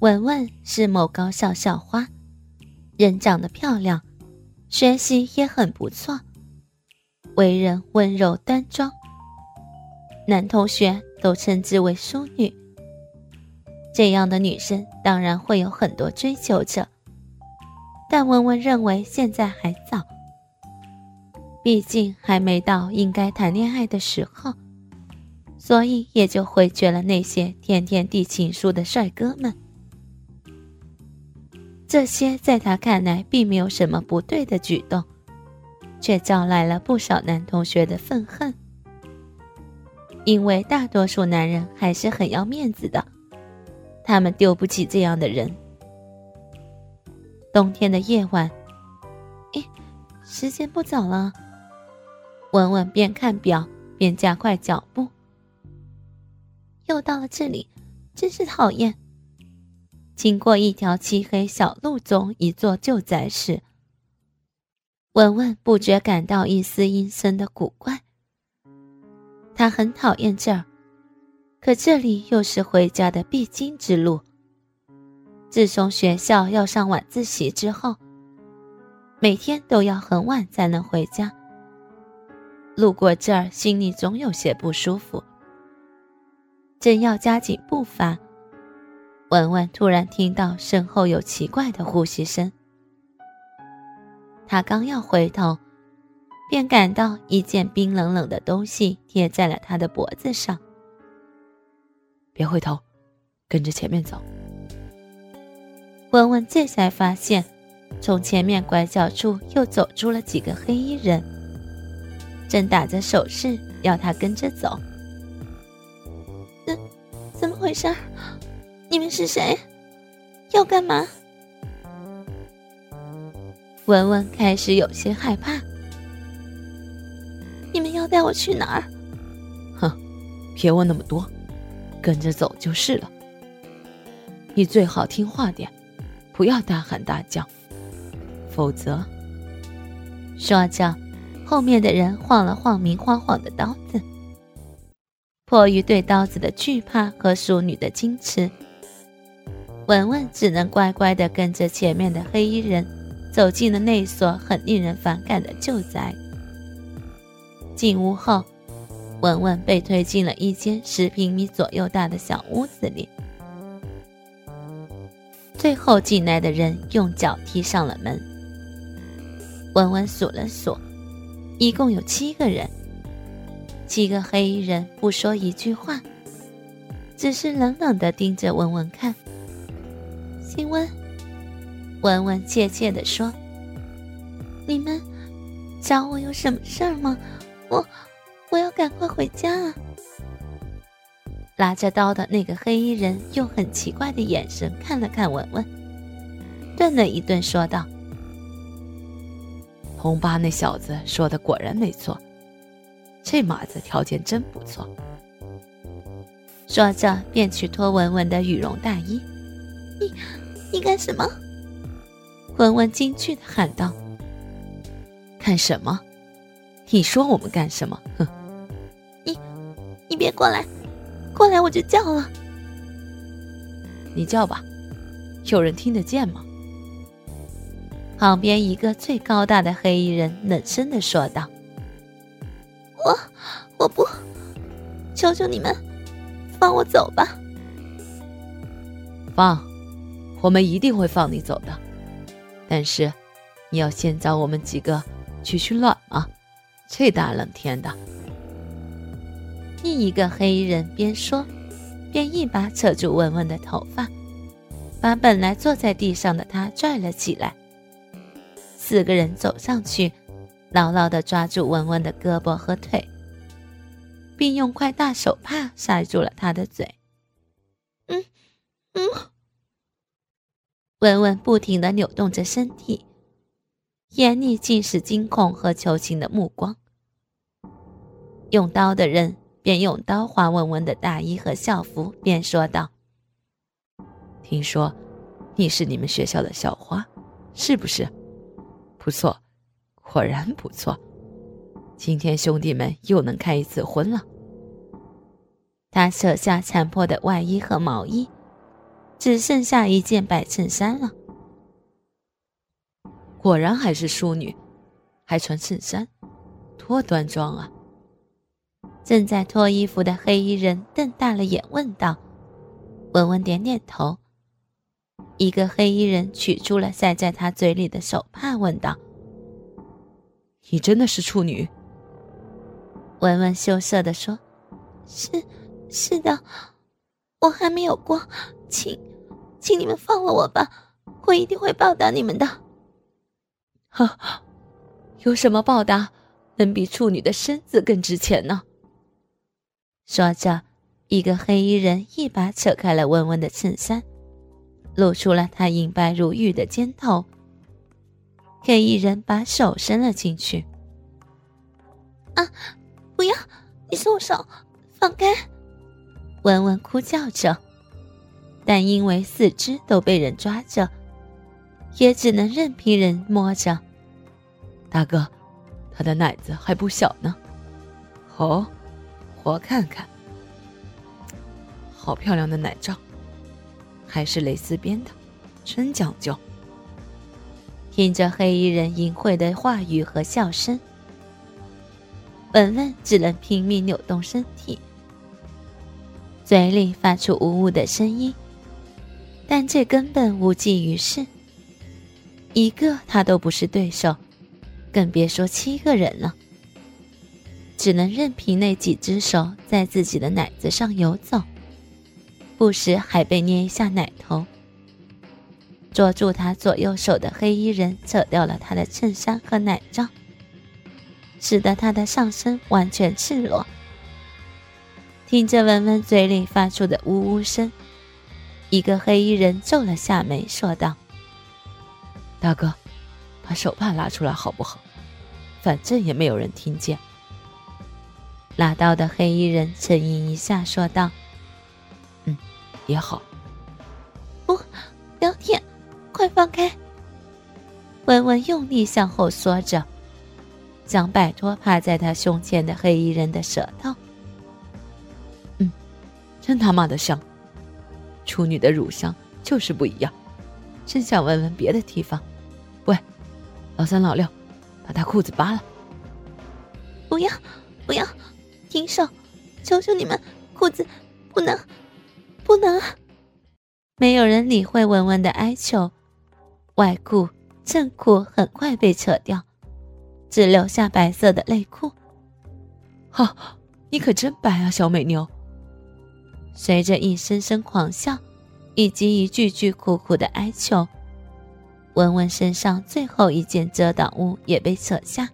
文文是某高校校花，人长得漂亮，学习也很不错，为人温柔端庄，男同学都称之为淑女。这样的女生当然会有很多追求者，但文文认为现在还早，毕竟还没到应该谈恋爱的时候，所以也就回绝了那些天天递情书的帅哥们。这些在他看来并没有什么不对的举动，却招来了不少男同学的愤恨。因为大多数男人还是很要面子的，他们丢不起这样的人。冬天的夜晚，咦，时间不早了。文文边看表边加快脚步，又到了这里，真是讨厌。经过一条漆黑小路中一座旧宅时，文文不觉感到一丝阴森的古怪。他很讨厌这儿，可这里又是回家的必经之路。自从学校要上晚自习之后，每天都要很晚才能回家。路过这儿，心里总有些不舒服。正要加紧步伐。文文突然听到身后有奇怪的呼吸声，他刚要回头，便感到一件冰冷冷的东西贴在了他的脖子上。别回头，跟着前面走。文文这才发现，从前面拐角处又走出了几个黑衣人，正打着手势要他跟着走。怎怎么回事？你们是谁？要干嘛？文文开始有些害怕。你们要带我去哪儿？哼，别问那么多，跟着走就是了。你最好听话点，不要大喊大叫，否则……说着，后面的人晃了晃明晃晃的刀子。迫于对刀子的惧怕和淑女的矜持。文文只能乖乖地跟着前面的黑衣人，走进了那所很令人反感的旧宅。进屋后，文文被推进了一间十平米左右大的小屋子里。最后进来的人用脚踢上了门。文文数了数，一共有七个人。七个黑衣人不说一句话，只是冷冷地盯着文文看。请问，文文怯怯地说：“你们找我有什么事儿吗？我我要赶快回家啊！”拿着刀的那个黑衣人用很奇怪的眼神看了看文文，顿了一顿，说道：“红八那小子说的果然没错，这马子条件真不错。”说着便去脱文文的羽绒大衣。你。你干什么？文文惊惧的喊道：“干什么？你说我们干什么？哼！你，你别过来，过来我就叫了。你叫吧，有人听得见吗？”旁边一个最高大的黑衣人冷声的说道：“我，我不，求求你们，放我走吧。”放。我们一定会放你走的，但是你要先找我们几个取取暖啊！这大冷天的。另一个黑衣人边说，边一把扯住文文的头发，把本来坐在地上的他拽了起来。四个人走上去，牢牢地抓住文文的胳膊和腿，并用块大手帕塞住了他的嘴。嗯，嗯。文文不停地扭动着身体，眼里尽是惊恐和求情的目光。用刀的人便用刀划文文的大衣和校服，便说道：“听说你是你们学校的校花，是不是？不错，果然不错。今天兄弟们又能开一次荤了。”他扯下残破的外衣和毛衣。只剩下一件白衬衫了。果然还是淑女，还穿衬衫，多端庄啊！正在脱衣服的黑衣人瞪大了眼问道：“文文点点头。”一个黑衣人取出了塞在他嘴里的手帕，问道：“你真的是处女？”文文羞涩地说：“是，是的，我还没有过，请，请你们放了我吧，我一定会报答你们的。”哈，有什么报答能比处女的身子更值钱呢？说着，一个黑衣人一把扯开了温温的衬衫，露出了她银白如玉的肩头。黑衣人把手伸了进去。啊，不要！你松手，放开！文文哭叫着，但因为四肢都被人抓着，也只能任凭人摸着。大哥，他的奶子还不小呢。哦。我看看，好漂亮的奶罩，还是蕾丝边的，真讲究。听着黑衣人淫秽的话语和笑声，文文只能拼命扭动身体，嘴里发出呜呜的声音，但这根本无济于事。一个他都不是对手，更别说七个人了。只能任凭那几只手在自己的奶子上游走，不时还被捏一下奶头。捉住他左右手的黑衣人扯掉了他的衬衫和奶罩，使得他的上身完全赤裸。听着文文嘴里发出的呜呜声，一个黑衣人皱了下眉，说道：“大哥，把手帕拉出来好不好？反正也没有人听见。”拿刀的黑衣人沉吟一下，说道：“嗯，也好。不，聊天，快放开！”文文用力向后缩着，想摆脱趴在他胸前的黑衣人的舌头。嗯，真他妈的香！处女的乳香就是不一样，真想闻闻别的地方。喂，老三老六，把他裤子扒了！不要，不要！停手！求求你们，裤子不能，不能！没有人理会文文的哀求，外裤、衬裤很快被扯掉，只留下白色的内裤。哈，你可真白啊，小美妞！随着一声声狂笑，以及一句句苦苦的哀求，文文身上最后一件遮挡物也被扯下，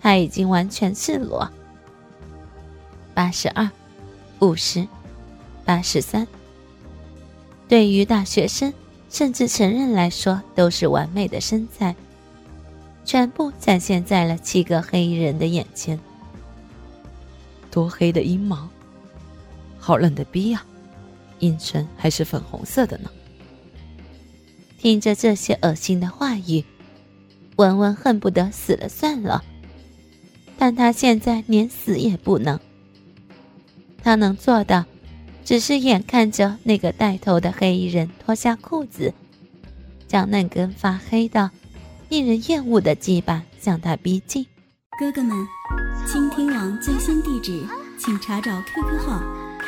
她已经完全赤裸。八十二，五十，八十三。对于大学生甚至成人来说，都是完美的身材，全部展现在了七个黑衣人的眼前。多黑的阴毛，好冷的逼啊！阴唇还是粉红色的呢。听着这些恶心的话语，文文恨不得死了算了，但他现在连死也不能。他能做的，只是眼看着那个带头的黑衣人脱下裤子，将那根发黑的、令人厌恶的鸡巴向他逼近。哥哥们，倾听网最新地址，请查找 QQ 号